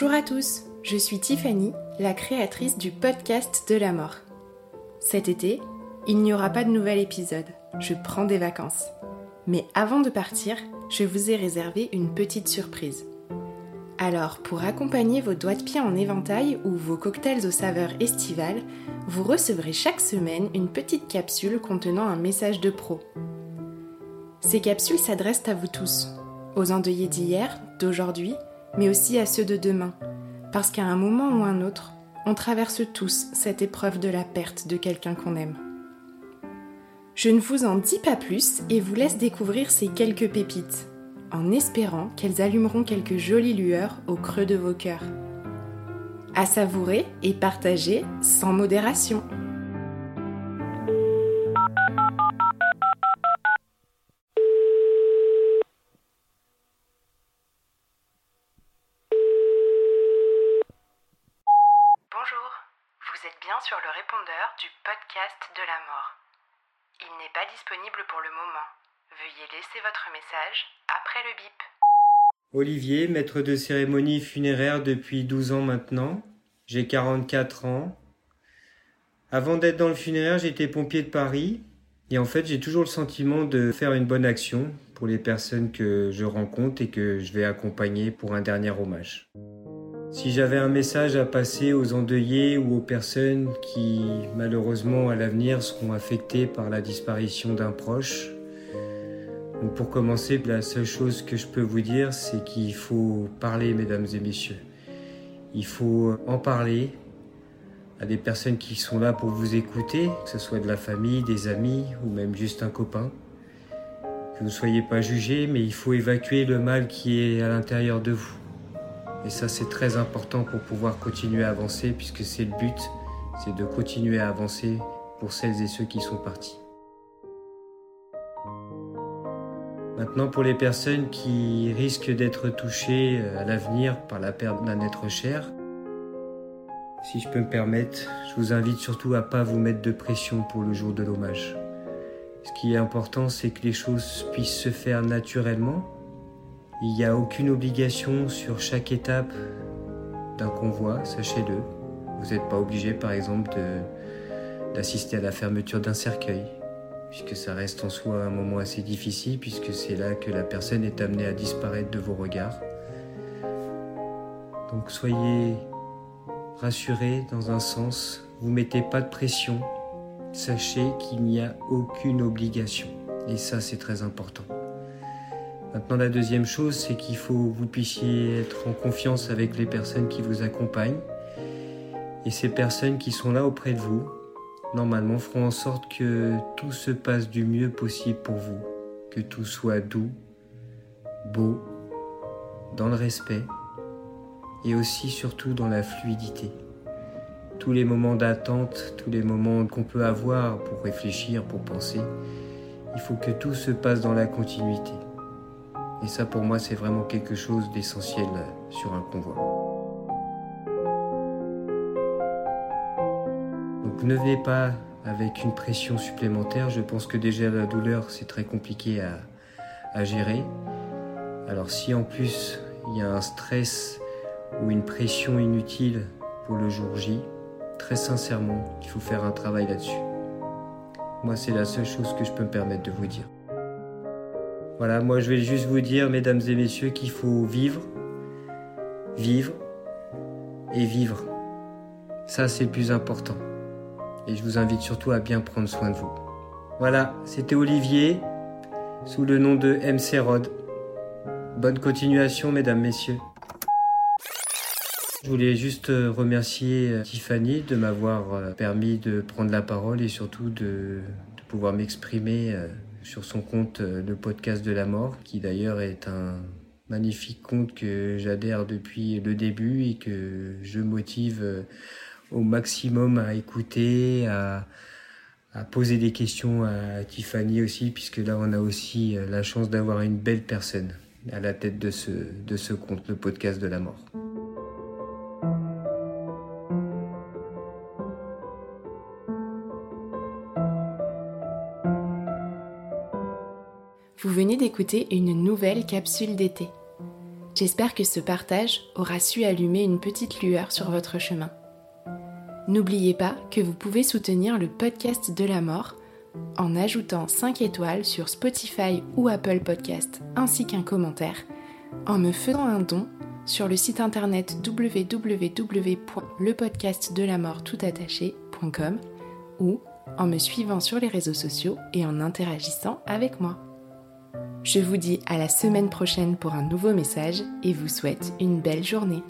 Bonjour à tous, je suis Tiffany, la créatrice du podcast de la mort. Cet été, il n'y aura pas de nouvel épisode, je prends des vacances. Mais avant de partir, je vous ai réservé une petite surprise. Alors, pour accompagner vos doigts de pied en éventail ou vos cocktails aux saveurs estivales, vous recevrez chaque semaine une petite capsule contenant un message de pro. Ces capsules s'adressent à vous tous, aux endeuillés d'hier, d'aujourd'hui mais aussi à ceux de demain, parce qu'à un moment ou un autre, on traverse tous cette épreuve de la perte de quelqu'un qu'on aime. Je ne vous en dis pas plus et vous laisse découvrir ces quelques pépites, en espérant qu'elles allumeront quelques jolies lueurs au creux de vos cœurs. À savourer et partager sans modération. Sur le répondeur du podcast de la mort. Il n'est pas disponible pour le moment. Veuillez laisser votre message après le bip. Olivier, maître de cérémonie funéraire depuis 12 ans maintenant. J'ai 44 ans. Avant d'être dans le funéraire, j'étais pompier de Paris. Et en fait, j'ai toujours le sentiment de faire une bonne action pour les personnes que je rencontre et que je vais accompagner pour un dernier hommage. Si j'avais un message à passer aux endeuillés ou aux personnes qui, malheureusement, à l'avenir seront affectées par la disparition d'un proche, pour commencer, la seule chose que je peux vous dire, c'est qu'il faut parler, mesdames et messieurs. Il faut en parler à des personnes qui sont là pour vous écouter, que ce soit de la famille, des amis ou même juste un copain. Que vous ne soyez pas jugés, mais il faut évacuer le mal qui est à l'intérieur de vous. Et ça, c'est très important pour pouvoir continuer à avancer, puisque c'est le but, c'est de continuer à avancer pour celles et ceux qui sont partis. Maintenant, pour les personnes qui risquent d'être touchées euh, à l'avenir par la perte d'un être cher, si je peux me permettre, je vous invite surtout à pas vous mettre de pression pour le jour de l'hommage. Ce qui est important, c'est que les choses puissent se faire naturellement, il n'y a aucune obligation sur chaque étape d'un convoi, sachez-le. Vous n'êtes pas obligé, par exemple, d'assister à la fermeture d'un cercueil, puisque ça reste en soi un moment assez difficile, puisque c'est là que la personne est amenée à disparaître de vos regards. Donc soyez rassurés dans un sens, vous mettez pas de pression, sachez qu'il n'y a aucune obligation. Et ça, c'est très important. Maintenant, la deuxième chose, c'est qu'il faut que vous puissiez être en confiance avec les personnes qui vous accompagnent. Et ces personnes qui sont là auprès de vous, normalement, feront en sorte que tout se passe du mieux possible pour vous. Que tout soit doux, beau, dans le respect et aussi surtout dans la fluidité. Tous les moments d'attente, tous les moments qu'on peut avoir pour réfléchir, pour penser, il faut que tout se passe dans la continuité. Et ça, pour moi, c'est vraiment quelque chose d'essentiel euh, sur un convoi. Donc ne venez pas avec une pression supplémentaire. Je pense que déjà la douleur, c'est très compliqué à, à gérer. Alors si en plus il y a un stress ou une pression inutile pour le jour J, très sincèrement, il faut faire un travail là-dessus. Moi, c'est la seule chose que je peux me permettre de vous dire. Voilà, moi je vais juste vous dire, mesdames et messieurs, qu'il faut vivre, vivre, et vivre. Ça, c'est le plus important. Et je vous invite surtout à bien prendre soin de vous. Voilà, c'était Olivier, sous le nom de MC Rod. Bonne continuation, mesdames, messieurs. Je voulais juste remercier euh, Tiffany de m'avoir euh, permis de prendre la parole et surtout de, de pouvoir m'exprimer euh, sur son compte le podcast de la mort, qui d'ailleurs est un magnifique compte que j'adhère depuis le début et que je motive au maximum à écouter, à, poser des questions à Tiffany aussi, puisque là on a aussi la chance d'avoir une belle personne à la tête de ce, de ce compte, le podcast de la mort. Une nouvelle capsule d'été. J'espère que ce partage aura su allumer une petite lueur sur votre chemin. N'oubliez pas que vous pouvez soutenir le podcast de la mort en ajoutant 5 étoiles sur Spotify ou Apple Podcast ainsi qu'un commentaire, en me faisant un don sur le site internet www.lepodcastdelamortoutattaché.com ou en me suivant sur les réseaux sociaux et en interagissant avec moi. Je vous dis à la semaine prochaine pour un nouveau message et vous souhaite une belle journée.